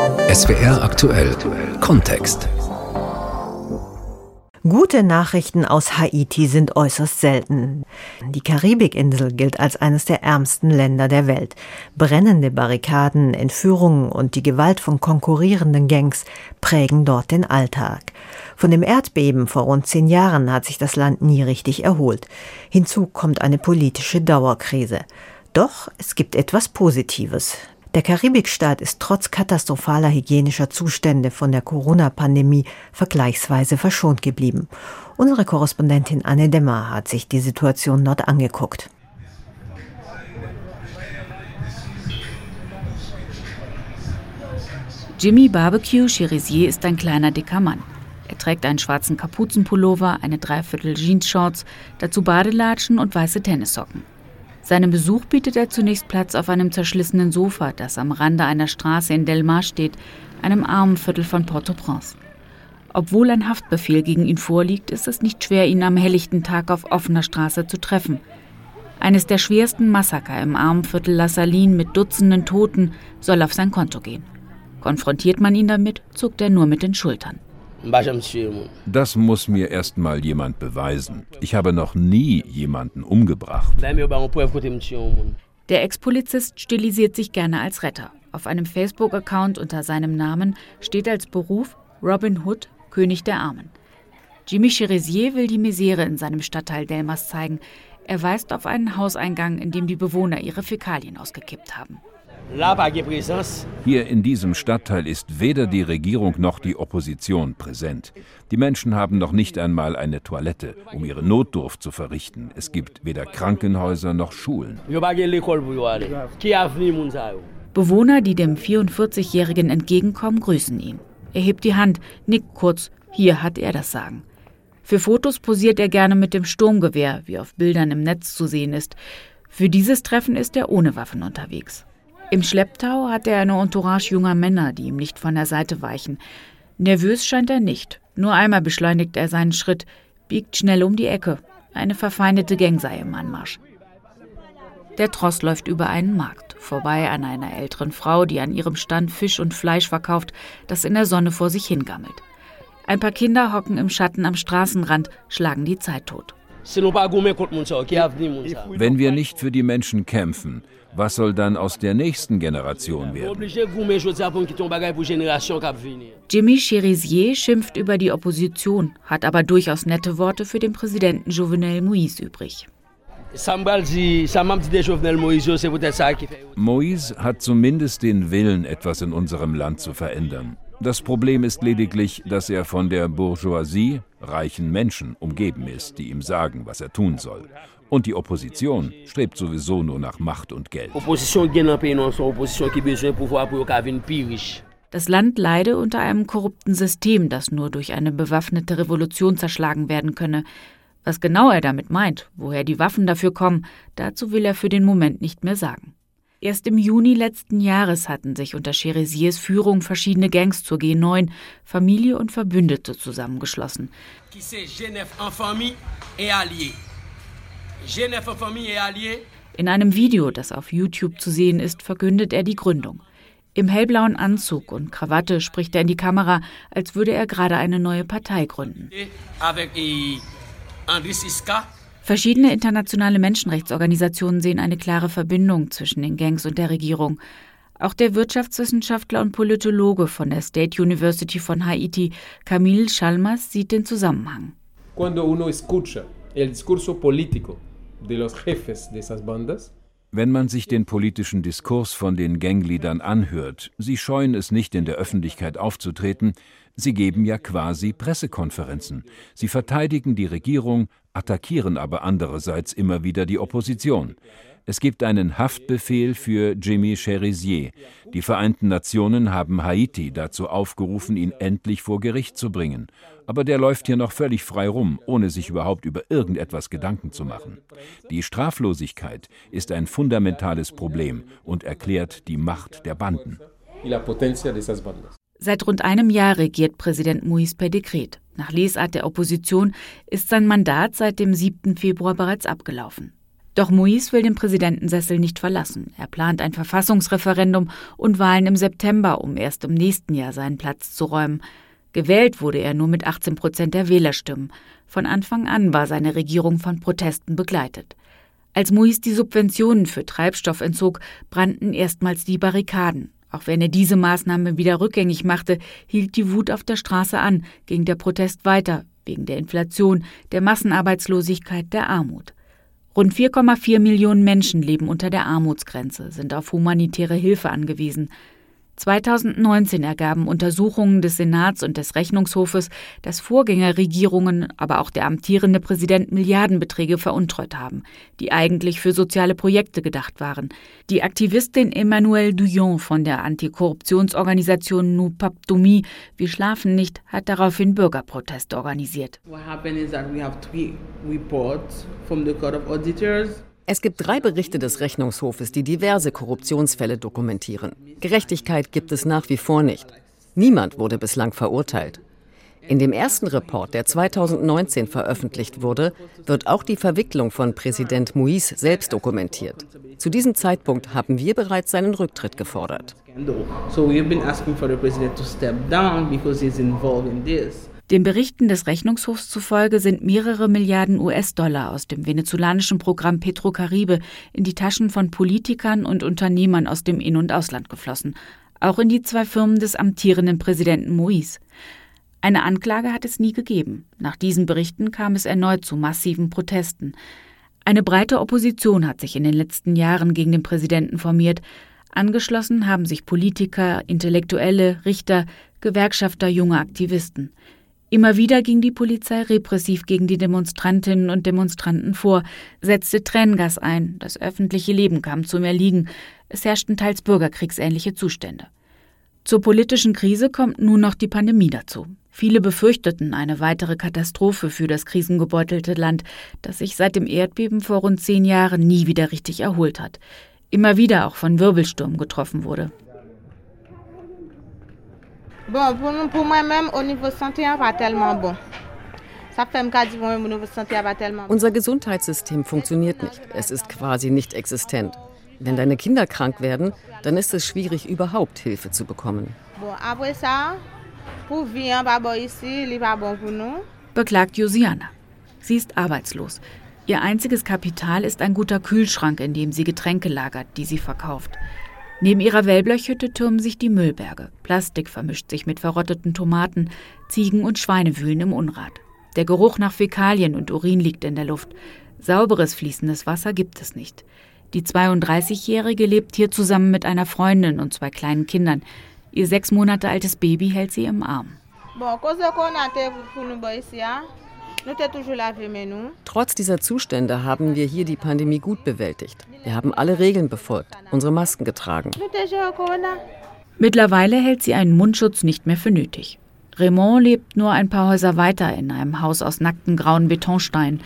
SWR aktuell Kontext. Gute Nachrichten aus Haiti sind äußerst selten. Die Karibikinsel gilt als eines der ärmsten Länder der Welt. Brennende Barrikaden, Entführungen und die Gewalt von konkurrierenden Gangs prägen dort den Alltag. Von dem Erdbeben vor rund zehn Jahren hat sich das Land nie richtig erholt. Hinzu kommt eine politische Dauerkrise. Doch es gibt etwas Positives. Der Karibikstaat ist trotz katastrophaler hygienischer Zustände von der Corona-Pandemie vergleichsweise verschont geblieben. Unsere Korrespondentin Anne Demmer hat sich die Situation dort angeguckt. Jimmy Barbecue Cherizier ist ein kleiner dicker Mann. Er trägt einen schwarzen Kapuzenpullover, eine Dreiviertel Jeans-Shorts, dazu Badelatschen und weiße Tennissocken. Seinem Besuch bietet er zunächst Platz auf einem zerschlissenen Sofa, das am Rande einer Straße in Delmar steht, einem armen Viertel von Port-au-Prince. Obwohl ein Haftbefehl gegen ihn vorliegt, ist es nicht schwer, ihn am helllichten Tag auf offener Straße zu treffen. Eines der schwersten Massaker im armen Viertel La Saline mit Dutzenden Toten soll auf sein Konto gehen. Konfrontiert man ihn damit, zuckt er nur mit den Schultern. Das muss mir erst mal jemand beweisen. Ich habe noch nie jemanden umgebracht. Der Ex-Polizist stilisiert sich gerne als Retter. Auf einem Facebook-Account unter seinem Namen steht als Beruf Robin Hood, König der Armen. Jimmy Cherizier will die Misere in seinem Stadtteil Delmas zeigen. Er weist auf einen Hauseingang, in dem die Bewohner ihre Fäkalien ausgekippt haben. Hier in diesem Stadtteil ist weder die Regierung noch die Opposition präsent. Die Menschen haben noch nicht einmal eine Toilette, um ihre Notdurft zu verrichten. Es gibt weder Krankenhäuser noch Schulen. Bewohner, die dem 44-Jährigen entgegenkommen, grüßen ihn. Er hebt die Hand, nickt kurz, hier hat er das Sagen. Für Fotos posiert er gerne mit dem Sturmgewehr, wie auf Bildern im Netz zu sehen ist. Für dieses Treffen ist er ohne Waffen unterwegs. Im Schlepptau hat er eine Entourage junger Männer, die ihm nicht von der Seite weichen. Nervös scheint er nicht. Nur einmal beschleunigt er seinen Schritt, biegt schnell um die Ecke. Eine verfeindete Gang sei im Anmarsch. Der Tross läuft über einen Markt, vorbei an einer älteren Frau, die an ihrem Stand Fisch und Fleisch verkauft, das in der Sonne vor sich hingammelt. Ein paar Kinder hocken im Schatten am Straßenrand, schlagen die Zeit tot. Wenn wir nicht für die Menschen kämpfen, was soll dann aus der nächsten Generation werden? Jimmy Cherizier schimpft über die Opposition, hat aber durchaus nette Worte für den Präsidenten Jovenel Moïse übrig. Moïse hat zumindest den Willen, etwas in unserem Land zu verändern. Das Problem ist lediglich, dass er von der Bourgeoisie, reichen Menschen, umgeben ist, die ihm sagen, was er tun soll. Und die Opposition strebt sowieso nur nach Macht und Geld. Das Land leide unter einem korrupten System, das nur durch eine bewaffnete Revolution zerschlagen werden könne. Was genau er damit meint, woher die Waffen dafür kommen, dazu will er für den Moment nicht mehr sagen. Erst im Juni letzten Jahres hatten sich unter Cheriziers Führung verschiedene Gangs zur G9, Familie und Verbündete zusammengeschlossen. In einem Video, das auf YouTube zu sehen ist, verkündet er die Gründung. Im hellblauen Anzug und Krawatte spricht er in die Kamera, als würde er gerade eine neue Partei gründen. Verschiedene internationale Menschenrechtsorganisationen sehen eine klare Verbindung zwischen den Gangs und der Regierung. Auch der Wirtschaftswissenschaftler und Politologe von der State University von Haiti, Camille Chalmers, sieht den Zusammenhang. Cuando uno escucha el discurso político de los jefes de esas bandas, wenn man sich den politischen Diskurs von den Gangliedern anhört, sie scheuen es nicht in der Öffentlichkeit aufzutreten, sie geben ja quasi Pressekonferenzen. Sie verteidigen die Regierung, attackieren aber andererseits immer wieder die Opposition. Es gibt einen Haftbefehl für Jimmy Cherizier. Die Vereinten Nationen haben Haiti dazu aufgerufen, ihn endlich vor Gericht zu bringen. Aber der läuft hier noch völlig frei rum, ohne sich überhaupt über irgendetwas Gedanken zu machen. Die Straflosigkeit ist ein fundamentales Problem und erklärt die Macht der Banden. Seit rund einem Jahr regiert Präsident Moïse per Dekret. Nach Lesart der Opposition ist sein Mandat seit dem 7. Februar bereits abgelaufen. Doch Moïse will den Präsidentensessel nicht verlassen. Er plant ein Verfassungsreferendum und Wahlen im September, um erst im nächsten Jahr seinen Platz zu räumen. Gewählt wurde er nur mit 18 Prozent der Wählerstimmen. Von Anfang an war seine Regierung von Protesten begleitet. Als Moïse die Subventionen für Treibstoff entzog, brannten erstmals die Barrikaden. Auch wenn er diese Maßnahme wieder rückgängig machte, hielt die Wut auf der Straße an, ging der Protest weiter, wegen der Inflation, der Massenarbeitslosigkeit, der Armut. Rund 4,4 Millionen Menschen leben unter der Armutsgrenze, sind auf humanitäre Hilfe angewiesen. 2019 ergaben Untersuchungen des Senats und des Rechnungshofes, dass Vorgängerregierungen, aber auch der amtierende Präsident Milliardenbeträge veruntreut haben, die eigentlich für soziale Projekte gedacht waren. Die Aktivistin Emmanuelle Douillon von der Antikorruptionsorganisation Papdomi, Wir schlafen nicht, hat daraufhin Bürgerproteste organisiert. What happened is that we have three reports from the Court of Auditors. Es gibt drei Berichte des Rechnungshofes, die diverse Korruptionsfälle dokumentieren. Gerechtigkeit gibt es nach wie vor nicht. Niemand wurde bislang verurteilt. In dem ersten Report, der 2019 veröffentlicht wurde, wird auch die Verwicklung von Präsident Moïse selbst dokumentiert. Zu diesem Zeitpunkt haben wir bereits seinen Rücktritt gefordert. So Den Berichten des Rechnungshofs zufolge sind mehrere Milliarden US-Dollar aus dem venezolanischen Programm Petrocaribe in die Taschen von Politikern und Unternehmern aus dem In- und Ausland geflossen, auch in die zwei Firmen des amtierenden Präsidenten Moïse. Eine Anklage hat es nie gegeben. Nach diesen Berichten kam es erneut zu massiven Protesten. Eine breite Opposition hat sich in den letzten Jahren gegen den Präsidenten formiert. Angeschlossen haben sich Politiker, Intellektuelle, Richter, Gewerkschafter, junge Aktivisten. Immer wieder ging die Polizei repressiv gegen die Demonstrantinnen und Demonstranten vor, setzte Tränengas ein, das öffentliche Leben kam zum Erliegen, es herrschten teils bürgerkriegsähnliche Zustände. Zur politischen Krise kommt nun noch die Pandemie dazu. Viele befürchteten eine weitere Katastrophe für das krisengebeutelte Land, das sich seit dem Erdbeben vor rund zehn Jahren nie wieder richtig erholt hat, immer wieder auch von Wirbelsturm getroffen wurde. Bon, pour moi-même, au niveau santé, pas tellement bon. Unser Gesundheitssystem funktioniert nicht. Es ist quasi nicht existent. Wenn deine Kinder krank werden, dann ist es schwierig, überhaupt Hilfe zu bekommen. Beklagt Josiana. Sie ist arbeitslos. Ihr einziges Kapital ist ein guter Kühlschrank, in dem sie Getränke lagert, die sie verkauft. Neben ihrer Wellblechhütte türmen sich die Müllberge. Plastik vermischt sich mit verrotteten Tomaten. Ziegen und Schweine wühlen im Unrat. Der Geruch nach Fäkalien und Urin liegt in der Luft. Sauberes fließendes Wasser gibt es nicht. Die 32-Jährige lebt hier zusammen mit einer Freundin und zwei kleinen Kindern. Ihr sechs Monate altes Baby hält sie im Arm. Trotz dieser Zustände haben wir hier die Pandemie gut bewältigt. Wir haben alle Regeln befolgt, unsere Masken getragen. Mittlerweile hält sie einen Mundschutz nicht mehr für nötig. Raymond lebt nur ein paar Häuser weiter in einem Haus aus nackten grauen Betonsteinen.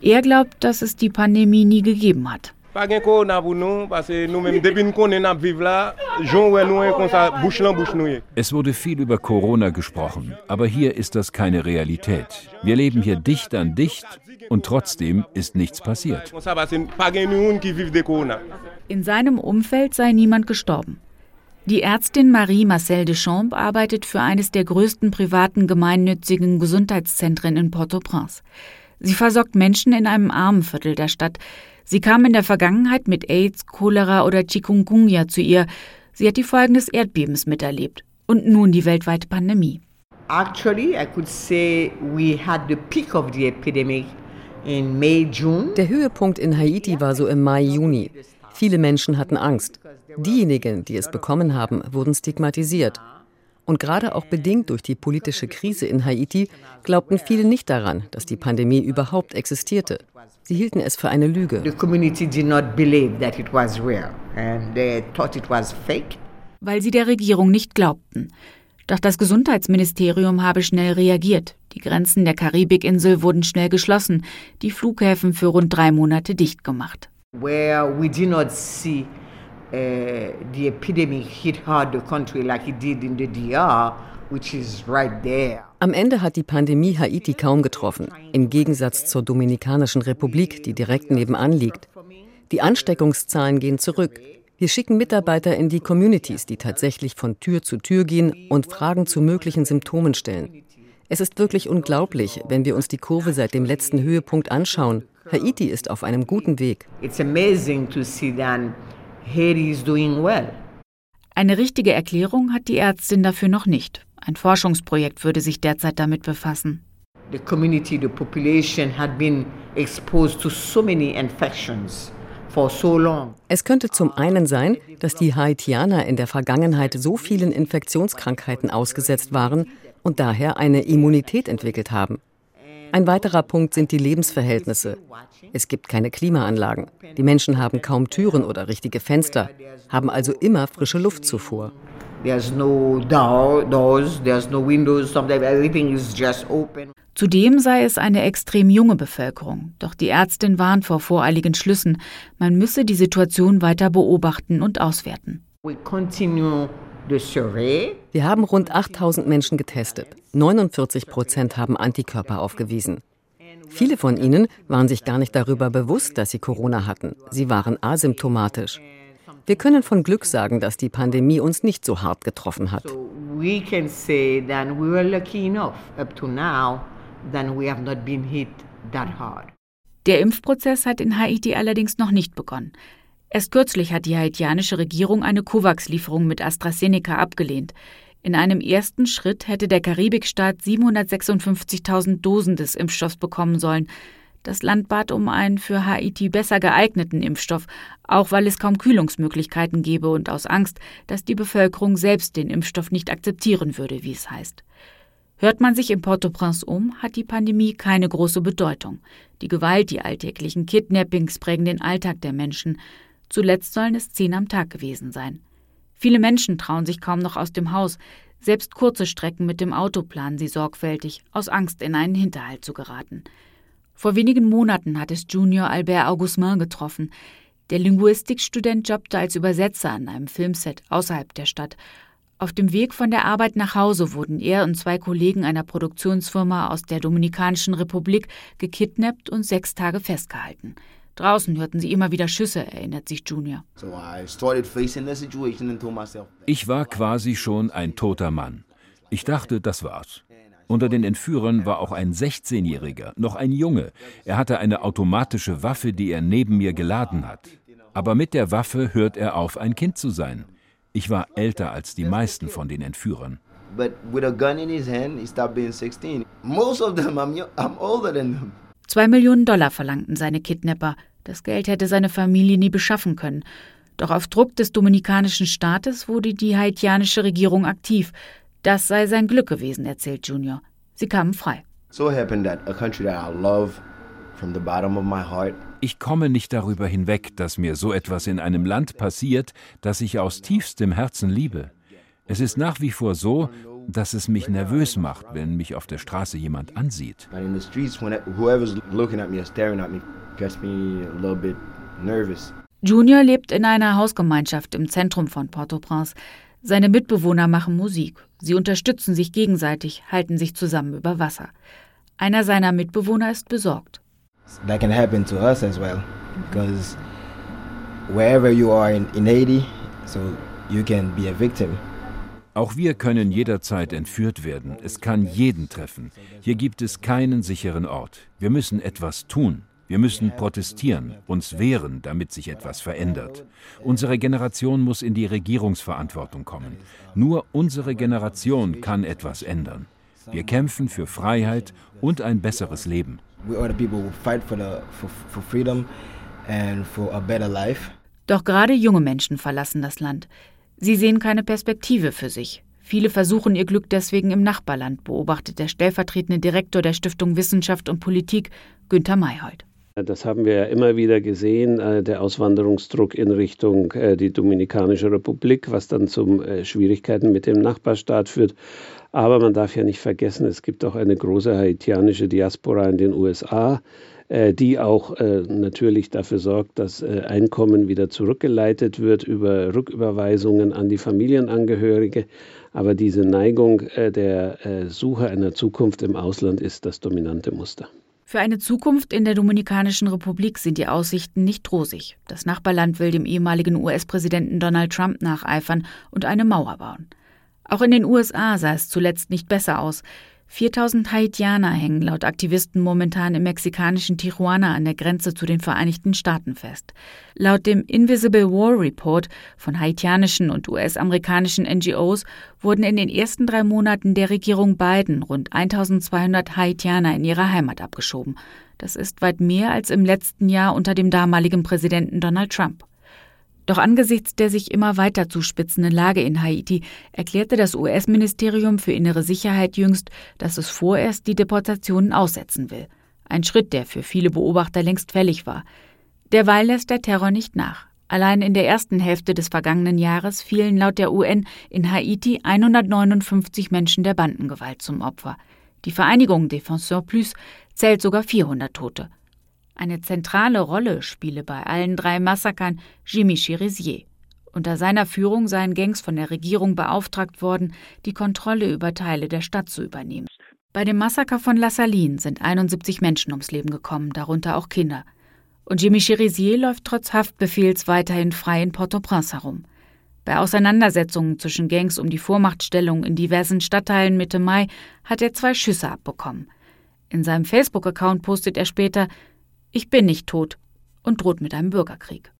Er glaubt, dass es die Pandemie nie gegeben hat. Pa gen korona pou nou, pase nou menm depi nou konen ap viv la, jon wè nou kon sa bouch lan bouch nou Es wurde viel über Corona gesprochen, aber hier ist das keine Realität. Wir leben hier dicht an dicht und trotzdem ist nichts passiert. In seinem Umfeld sei niemand gestorben. Die Ärztin Marie Marcel Deschamps arbeitet für eines der größten privaten gemeinnützigen Gesundheitszentren in Port-au-Prince. Sie versorgt Menschen in einem armen Viertel der Stadt, Sie kam in der Vergangenheit mit AIDS, Cholera oder Chikungunya zu ihr. Sie hat die Folgen des Erdbebens miterlebt und nun die weltweite Pandemie. Actually, I could say we had the peak of the epidemic in May, June. Der Höhepunkt in Haiti war so im Mai, Juni. Viele Menschen hatten Angst. Diejenigen, die es bekommen haben, wurden stigmatisiert. Und gerade auch bedingt durch die politische Krise in Haiti glaubten viele nicht daran, dass die Pandemie überhaupt existierte. Sie hielten es für eine Lüge. Weil sie der Regierung nicht glaubten. Doch das Gesundheitsministerium habe schnell reagiert. Die Grenzen der Karibikinsel wurden schnell geschlossen, die Flughäfen für rund drei Monate dicht gemacht. Where we did not see the epidemic hit hard the country like it did in the DR, which is right there. Am Ende hat die Pandemie Haiti kaum getroffen, im Gegensatz zur Dominikanischen Republik, die direkt nebenan liegt. Die Ansteckungszahlen gehen zurück. Wir schicken Mitarbeiter in die Communities, die tatsächlich von Tür zu Tür gehen und Fragen zu möglichen Symptomen stellen. Es ist wirklich unglaublich, wenn wir uns die Kurve seit dem letzten Höhepunkt anschauen. Haiti ist auf einem guten Weg. It's amazing to see that Haiti is doing well. Eine richtige Erklärung hat die Ärztin dafür noch nicht. Ein Forschungsprojekt würde sich derzeit damit befassen. The community, the population had been exposed to so many infections. Es könnte zum einen sein, dass die Haitianer in der Vergangenheit so vielen Infektionskrankheiten ausgesetzt waren und daher eine Immunität entwickelt haben. Ein weiterer Punkt sind die Lebensverhältnisse. Es gibt keine Klimaanlagen. Die Menschen haben kaum Türen oder richtige Fenster, haben also immer frische Luftzufuhr. Zudem sei es eine extrem junge Bevölkerung. Doch die Ärztin warnt vor voreiligen Schlüssen. Man müsse die Situation weiter beobachten und auswerten. We continue wir haben rund 8000 Menschen getestet. 49 Prozent haben Antikörper aufgewiesen. Viele von ihnen waren sich gar nicht darüber bewusst, dass sie Corona hatten. Sie waren asymptomatisch. Wir können von Glück sagen, dass die Pandemie uns nicht so hart getroffen hat. Der Impfprozess hat in Haiti allerdings noch nicht begonnen. Erst kürzlich hat die haitianische Regierung eine COVAX-Lieferung mit AstraZeneca abgelehnt. In einem ersten Schritt hätte der Karibikstaat 756.000 Dosen des Impfstoffs bekommen sollen. Das Land bat um einen für Haiti besser geeigneten Impfstoff, auch weil es kaum Kühlungsmöglichkeiten gäbe und aus Angst, dass die Bevölkerung selbst den Impfstoff nicht akzeptieren würde, wie es heißt. Hört man sich in Port-au-Prince um, hat die Pandemie keine große Bedeutung. Die Gewalt, die alltäglichen Kidnappings prägen den Alltag der Menschen. Zuletzt sollen es zehn am Tag gewesen sein. Viele Menschen trauen sich kaum noch aus dem Haus. Selbst kurze Strecken mit dem Auto planen sie sorgfältig, aus Angst in einen Hinterhalt zu geraten. Vor wenigen Monaten hat es Junior Albert Augustin getroffen. Der Linguistikstudent jobbte als Übersetzer an einem Filmset außerhalb der Stadt. Auf dem Weg von der Arbeit nach Hause wurden er und zwei Kollegen einer Produktionsfirma aus der Dominikanischen Republik gekidnappt und sechs Tage festgehalten. Draußen hörten sie immer wieder Schüsse, erinnert sich Junior. Ich war quasi schon ein toter Mann. Ich dachte, das war's. Unter den Entführern war auch ein 16-Jähriger, noch ein Junge. Er hatte eine automatische Waffe, die er neben mir geladen hat. Aber mit der Waffe hört er auf, ein Kind zu sein. Ich war älter als die meisten von den Entführern. But with a gun in his hand, he stopped being 16. Most of them, I'm, I'm older than them. Zwei Millionen Dollar verlangten seine Kidnapper. Das Geld hätte seine Familie nie beschaffen können. Doch auf Druck des dominikanischen Staates wurde die haitianische Regierung aktiv. Das sei sein Glück gewesen, erzählt Junior. Sie kamen frei. Ich komme nicht darüber hinweg, dass mir so etwas in einem Land passiert, das ich aus tiefstem Herzen liebe. Es ist nach wie vor so, dass es mich nervös macht, wenn mich auf der Straße jemand ansieht. Junior lebt in einer Hausgemeinschaft im Zentrum von Port-au-Prince. Seine Mitbewohner machen Musik. Sie unterstützen sich gegenseitig, halten sich zusammen über Wasser. Einer seiner Mitbewohner ist besorgt. That can happen to us as well, because wherever you are in, in Haiti, so you can be a victim. Auch wir können jederzeit entführt werden. Es kann jeden treffen. Hier gibt es keinen sicheren Ort. Wir müssen etwas tun. Wir müssen protestieren, uns wehren, damit sich etwas verändert. Unsere Generation muss in die Regierungsverantwortung kommen. Nur unsere Generation kann etwas ändern. Wir kämpfen für Freiheit und ein besseres Leben. Doch gerade junge Menschen verlassen das Land. Sie sehen keine Perspektive für sich. Viele versuchen ihr Glück deswegen im Nachbarland, beobachtet der stellvertretende Direktor der Stiftung Wissenschaft und Politik, Günter Mayhold. Das haben wir ja immer wieder gesehen, äh, der Auswanderungsdruck in Richtung äh, die Dominikanische Republik, was dann zu äh, Schwierigkeiten mit dem Nachbarstaat führt. Aber man darf ja nicht vergessen, es gibt auch eine große haitianische Diaspora in den USA. Äh, die auch äh, natürlich dafür sorgt, dass äh, Einkommen wieder zurückgeleitet wird über Rücküberweisungen an die Familienangehörige. Aber diese Neigung der Suche einer Zukunft im Ausland ist das dominante Muster. Für eine Zukunft in der Dominikanischen Republik sind die Aussichten nicht rosig. Das Nachbarland will dem ehemaligen US-Präsidenten Donald Trump nacheifern und eine Mauer bauen. Auch in den USA sah es zuletzt nicht besser aus. 4000 Haitianer hängen laut Aktivisten momentan im mexikanischen Tijuana an der Grenze zu den Vereinigten Staaten fest. Laut dem Invisible War Report von haitianischen und US-amerikanischen NGOs wurden in den ersten drei Monaten der Regierung Biden rund 1200 Haitianer in ihre Heimat abgeschoben. Das ist weit mehr als im letzten Jahr unter dem damaligen Präsidenten Donald Trump. Doch angesichts der sich immer weiter zuspitzenden Lage in Haiti erklärte das US-Ministerium für innere Sicherheit jüngst, dass es vorerst die Deportationen aussetzen will. Ein Schritt, der für viele Beobachter längst fällig war. Derweil lässt der Terror nicht nach. Allein in der ersten Hälfte des vergangenen Jahres fielen laut der UN in Haiti 159 Menschen der Bandengewalt zum Opfer. Die Vereinigung Défenseur Plus zählt sogar 400 Tote. Eine zentrale Rolle spiele bei allen drei Massakern Jimmy Cherizier. Unter seiner Führung seien Gangs von der Regierung beauftragt worden, die Kontrolle über Teile der Stadt zu übernehmen. Bei dem Massaker von La Saline sind 71 Menschen ums Leben gekommen, darunter auch Kinder. Und Jimmy Cherizier läuft trotz Haftbefehls weiterhin frei in Port-au-Prince herum. Bei Auseinandersetzungen zwischen Gangs um die Vormachtstellung in diversen Stadtteilen Mitte Mai hat er zwei Schüsse abbekommen. In seinem Facebook-Account postet er später, ich bin nicht tot und droht mit einem Bürgerkrieg.